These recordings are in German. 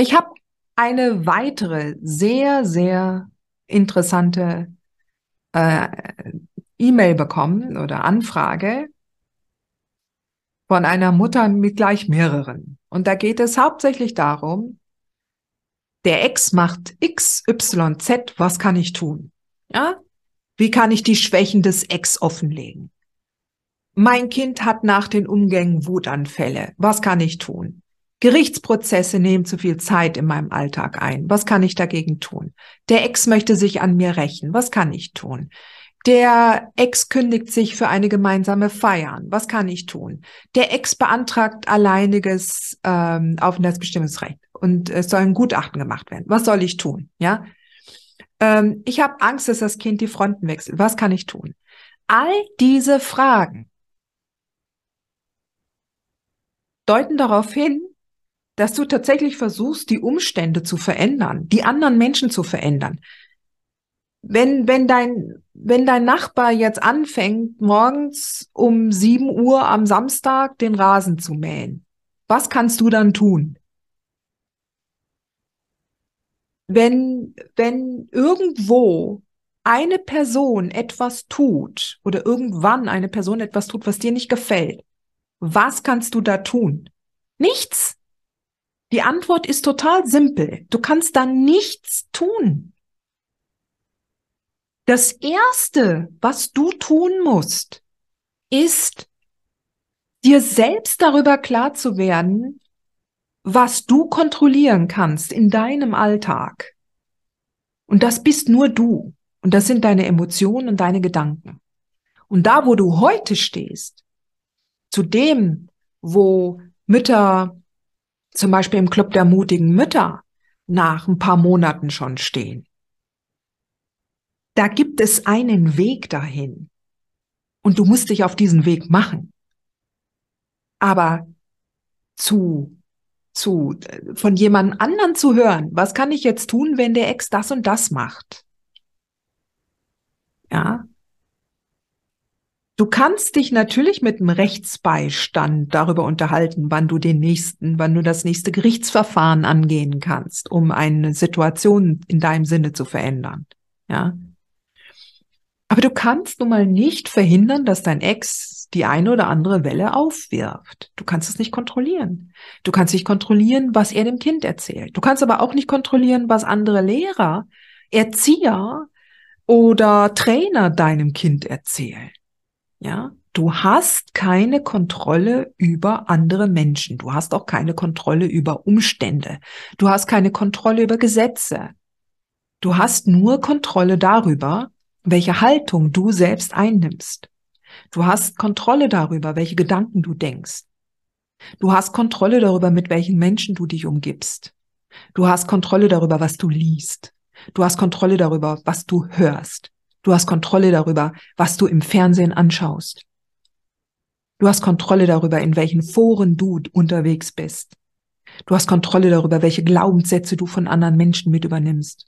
Ich habe eine weitere sehr, sehr interessante äh, E-Mail bekommen oder Anfrage von einer Mutter mit gleich mehreren. Und da geht es hauptsächlich darum, der Ex macht X, Y, Z, was kann ich tun? Ja? Wie kann ich die Schwächen des Ex offenlegen? Mein Kind hat nach den Umgängen Wutanfälle. Was kann ich tun? Gerichtsprozesse nehmen zu viel Zeit in meinem Alltag ein. Was kann ich dagegen tun? Der Ex möchte sich an mir rächen. Was kann ich tun? Der Ex kündigt sich für eine gemeinsame Feiern. Was kann ich tun? Der Ex beantragt alleiniges ähm, Aufenthaltsbestimmungsrecht und es soll ein Gutachten gemacht werden. Was soll ich tun? Ja, ähm, ich habe Angst, dass das Kind die Fronten wechselt. Was kann ich tun? All diese Fragen deuten darauf hin, dass du tatsächlich versuchst, die Umstände zu verändern, die anderen Menschen zu verändern. Wenn, wenn dein, wenn dein Nachbar jetzt anfängt, morgens um sieben Uhr am Samstag den Rasen zu mähen, was kannst du dann tun? Wenn, wenn irgendwo eine Person etwas tut oder irgendwann eine Person etwas tut, was dir nicht gefällt, was kannst du da tun? Nichts. Die Antwort ist total simpel. Du kannst da nichts tun. Das Erste, was du tun musst, ist, dir selbst darüber klar zu werden, was du kontrollieren kannst in deinem Alltag. Und das bist nur du. Und das sind deine Emotionen und deine Gedanken. Und da, wo du heute stehst, zu dem, wo Mütter zum Beispiel im Club der mutigen Mütter nach ein paar Monaten schon stehen. Da gibt es einen Weg dahin. Und du musst dich auf diesen Weg machen. Aber zu, zu, von jemand anderen zu hören, was kann ich jetzt tun, wenn der Ex das und das macht? Ja, Du kannst dich natürlich mit dem Rechtsbeistand darüber unterhalten, wann du den nächsten, wann du das nächste Gerichtsverfahren angehen kannst, um eine Situation in deinem Sinne zu verändern. Ja. Aber du kannst nun mal nicht verhindern, dass dein Ex die eine oder andere Welle aufwirft. Du kannst es nicht kontrollieren. Du kannst nicht kontrollieren, was er dem Kind erzählt. Du kannst aber auch nicht kontrollieren, was andere Lehrer, Erzieher oder Trainer deinem Kind erzählen. Ja, du hast keine Kontrolle über andere Menschen. Du hast auch keine Kontrolle über Umstände. Du hast keine Kontrolle über Gesetze. Du hast nur Kontrolle darüber, welche Haltung du selbst einnimmst. Du hast Kontrolle darüber, welche Gedanken du denkst. Du hast Kontrolle darüber, mit welchen Menschen du dich umgibst. Du hast Kontrolle darüber, was du liest. Du hast Kontrolle darüber, was du hörst. Du hast Kontrolle darüber, was du im Fernsehen anschaust. Du hast Kontrolle darüber, in welchen Foren du unterwegs bist. Du hast Kontrolle darüber, welche Glaubenssätze du von anderen Menschen mit übernimmst.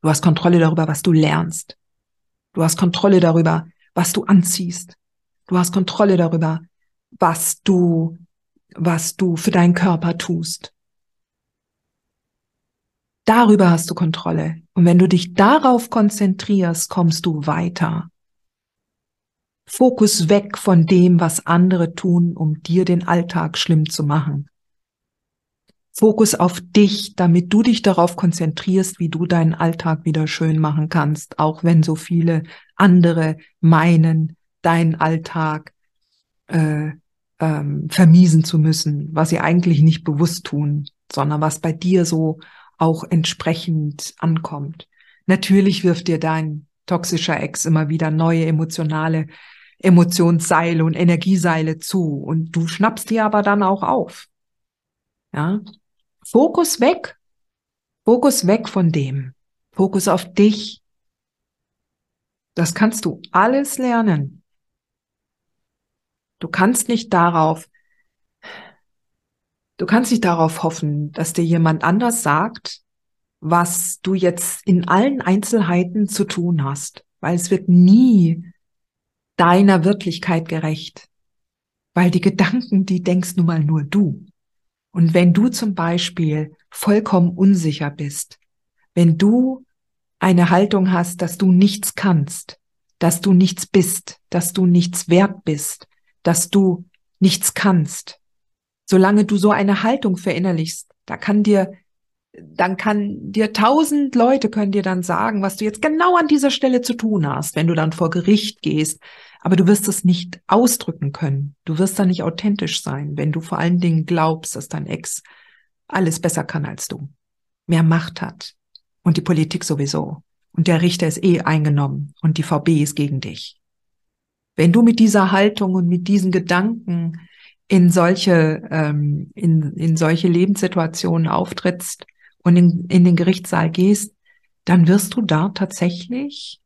Du hast Kontrolle darüber, was du lernst. Du hast Kontrolle darüber, was du anziehst. Du hast Kontrolle darüber, was du, was du für deinen Körper tust. Darüber hast du Kontrolle. Und wenn du dich darauf konzentrierst, kommst du weiter. Fokus weg von dem, was andere tun, um dir den Alltag schlimm zu machen. Fokus auf dich, damit du dich darauf konzentrierst, wie du deinen Alltag wieder schön machen kannst, auch wenn so viele andere meinen, deinen Alltag äh, ähm, vermiesen zu müssen, was sie eigentlich nicht bewusst tun, sondern was bei dir so auch entsprechend ankommt. Natürlich wirft dir dein toxischer Ex immer wieder neue emotionale Emotionsseile und Energieseile zu und du schnappst die aber dann auch auf. Ja. Fokus weg. Fokus weg von dem. Fokus auf dich. Das kannst du alles lernen. Du kannst nicht darauf, du kannst nicht darauf hoffen, dass dir jemand anders sagt, was du jetzt in allen Einzelheiten zu tun hast, weil es wird nie deiner Wirklichkeit gerecht, weil die Gedanken, die denkst nun mal nur du. Und wenn du zum Beispiel vollkommen unsicher bist, wenn du eine Haltung hast, dass du nichts kannst, dass du nichts bist, dass du nichts wert bist, dass du nichts kannst, solange du so eine Haltung verinnerlichst, da kann dir dann kann dir tausend Leute können dir dann sagen, was du jetzt genau an dieser Stelle zu tun hast, wenn du dann vor Gericht gehst. Aber du wirst es nicht ausdrücken können. Du wirst dann nicht authentisch sein, wenn du vor allen Dingen glaubst, dass dein Ex alles besser kann als du, mehr Macht hat und die Politik sowieso. Und der Richter ist eh eingenommen und die VB ist gegen dich. Wenn du mit dieser Haltung und mit diesen Gedanken in solche, ähm, in, in solche Lebenssituationen auftrittst, und in, in den Gerichtssaal gehst, dann wirst du da tatsächlich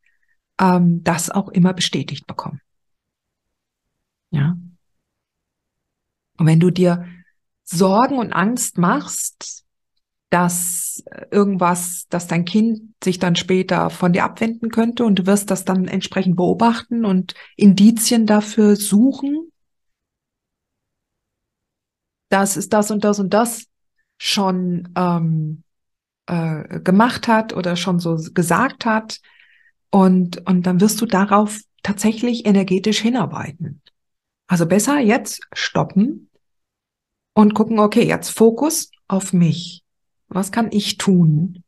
ähm, das auch immer bestätigt bekommen. Ja. Und wenn du dir Sorgen und Angst machst, dass irgendwas, dass dein Kind sich dann später von dir abwenden könnte und du wirst das dann entsprechend beobachten und Indizien dafür suchen, das ist das und das und das schon ähm, äh, gemacht hat oder schon so gesagt hat. Und, und dann wirst du darauf tatsächlich energetisch hinarbeiten. Also besser jetzt stoppen und gucken, okay, jetzt Fokus auf mich. Was kann ich tun,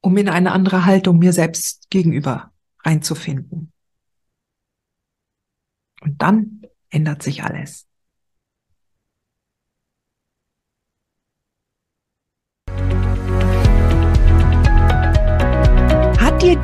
um in eine andere Haltung mir selbst gegenüber reinzufinden? Und dann ändert sich alles.